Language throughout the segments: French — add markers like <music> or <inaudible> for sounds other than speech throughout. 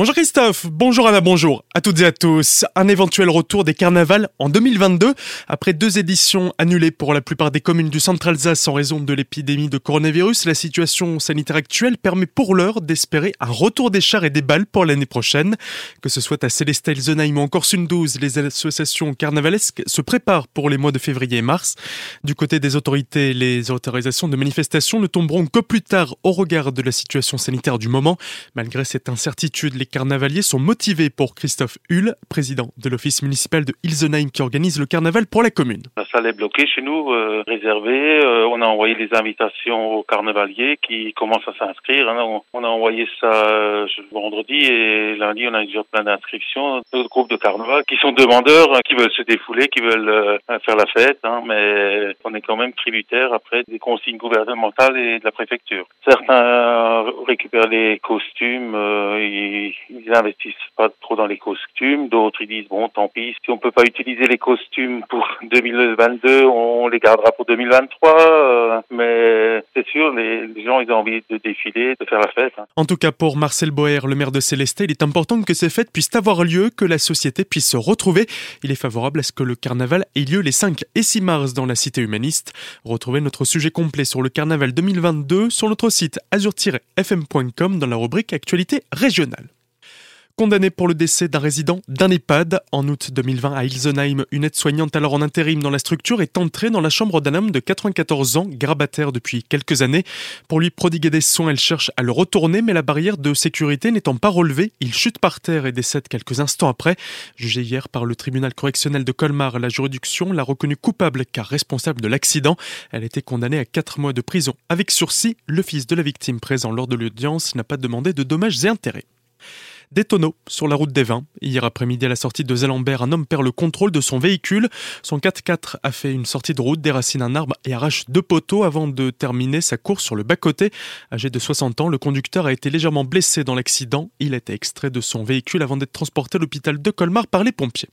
Bonjour Christophe, bonjour Anna, bonjour à toutes et à tous. Un éventuel retour des carnavals en 2022. Après deux éditions annulées pour la plupart des communes du centre Alsace en raison de l'épidémie de coronavirus, la situation sanitaire actuelle permet pour l'heure d'espérer un retour des chars et des balles pour l'année prochaine. Que ce soit à Célestat, Elsenheim ou encore Sundouze, les associations carnavalesques se préparent pour les mois de février et mars. Du côté des autorités, les autorisations de manifestation ne tomberont que plus tard au regard de la situation sanitaire du moment. Malgré cette incertitude, les carnavaliers sont motivés pour Christophe Hull, président de l'office municipal de Ilsenheim qui organise le carnaval pour la commune. La salle est bloquée chez nous, euh, réservée. Euh, on a envoyé des invitations aux carnavaliers qui commencent à s'inscrire. Hein. On, a envoyé ça euh, vendredi et lundi, on a déjà plein d'inscriptions. D'autres groupes de carnaval qui sont demandeurs, hein, qui veulent se défouler, qui veulent euh, faire la fête. Hein, mais on est quand même tributaire après des consignes gouvernementales et de la préfecture. Certains récupèrent les costumes, ils ils investissent pas trop dans les costumes. D'autres, ils disent, bon, tant pis, si on peut pas utiliser les costumes pour <laughs> 2022, on les gardera pour 2023. Euh, mais c'est sûr, les, gens, ils ont envie de défiler, de faire la fête. Hein. En tout cas, pour Marcel Boer, le maire de Célestat, il est important que ces fêtes puissent avoir lieu, que la société puisse se retrouver. Il est favorable à ce que le carnaval ait lieu les 5 et 6 mars dans la cité humaniste. Retrouvez notre sujet complet sur le carnaval 2022 sur notre site azur-fm.com dans la rubrique Actualité régionale. Condamné pour le décès d'un résident d'un EHPAD en août 2020 à Ilsenheim, une aide-soignante alors en intérim dans la structure est entrée dans la chambre d'un homme de 94 ans, grabataire depuis quelques années. Pour lui prodiguer des soins, elle cherche à le retourner, mais la barrière de sécurité n'étant pas relevée, il chute par terre et décède quelques instants après. Jugé hier par le tribunal correctionnel de Colmar, la juridiction l'a reconnu coupable car responsable de l'accident. Elle était condamnée à 4 mois de prison avec sursis. Le fils de la victime présent lors de l'audience n'a pas demandé de dommages et intérêts. Des tonneaux sur la route des vins. Hier après-midi, à la sortie de Zalambert, un homme perd le contrôle de son véhicule. Son 4x4 a fait une sortie de route, déracine un arbre et arrache deux poteaux avant de terminer sa course sur le bas-côté. Âgé de 60 ans, le conducteur a été légèrement blessé dans l'accident. Il a été extrait de son véhicule avant d'être transporté à l'hôpital de Colmar par les pompiers.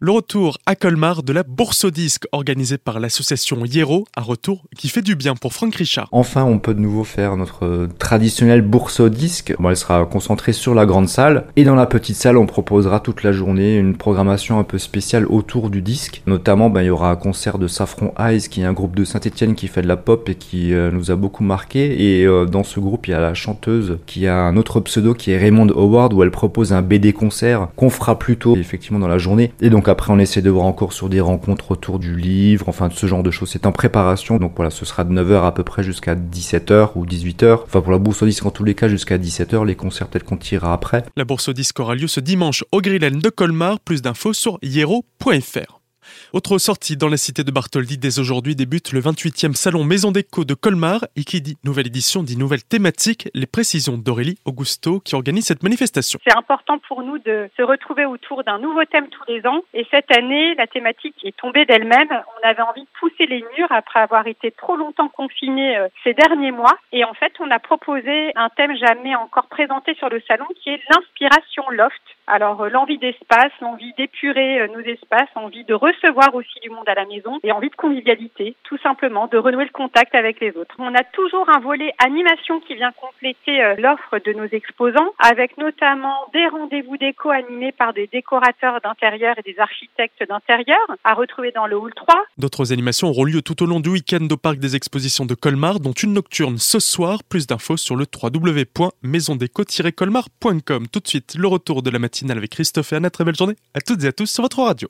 Le retour à Colmar de la bourse au disque organisée par l'association Hiero, un retour qui fait du bien pour Franck Richard. Enfin, on peut de nouveau faire notre traditionnelle bourse au disque. Bon, elle sera concentrée sur la grande salle et dans la petite salle, on proposera toute la journée une programmation un peu spéciale autour du disque. Notamment, ben, il y aura un concert de Saffron Eyes qui est un groupe de Saint-Etienne qui fait de la pop et qui euh, nous a beaucoup marqué. Et euh, dans ce groupe, il y a la chanteuse qui a un autre pseudo qui est Raymond Howard où elle propose un BD concert qu'on fera plus tôt effectivement dans la journée. Et donc après, on essaie de voir encore sur des rencontres autour du livre, enfin ce genre de choses. C'est en préparation. Donc voilà, ce sera de 9h à peu près jusqu'à 17h ou 18h. Enfin pour la bourse au disque, en tous les cas, jusqu'à 17h. Les concerts, peut-être qu'on tirera après. La bourse au disque aura lieu ce dimanche au Grillen de Colmar. Plus d'infos sur hiero.fr. Autre sortie dans la cité de Bartholdi dès aujourd'hui débute le 28e salon Maison d'écho de Colmar et qui dit nouvelle édition dit nouvelle thématique, les précisions d'Aurélie Augusto qui organise cette manifestation. C'est important pour nous de se retrouver autour d'un nouveau thème tous les ans et cette année la thématique est tombée d'elle-même. On avait envie de pousser les murs après avoir été trop longtemps confinés euh, ces derniers mois et en fait on a proposé un thème jamais encore présenté sur le salon qui est l'inspiration loft. Alors euh, l'envie d'espace, l'envie d'épurer euh, nos espaces, envie de recevoir aussi du monde à la maison et envie de convivialité, tout simplement, de renouer le contact avec les autres. On a toujours un volet animation qui vient compléter euh, l'offre de nos exposants, avec notamment des rendez-vous déco animés par des décorateurs d'intérieur et des architectes d'intérieur, à retrouver dans le hall 3. D'autres animations auront lieu tout au long du week-end au parc des expositions de Colmar, dont une nocturne ce soir. Plus d'infos sur le www.maisondéco-colmar.com. Tout de suite, le retour de la matinale avec Christophe et Anna. Très belle journée à toutes et à tous sur votre radio.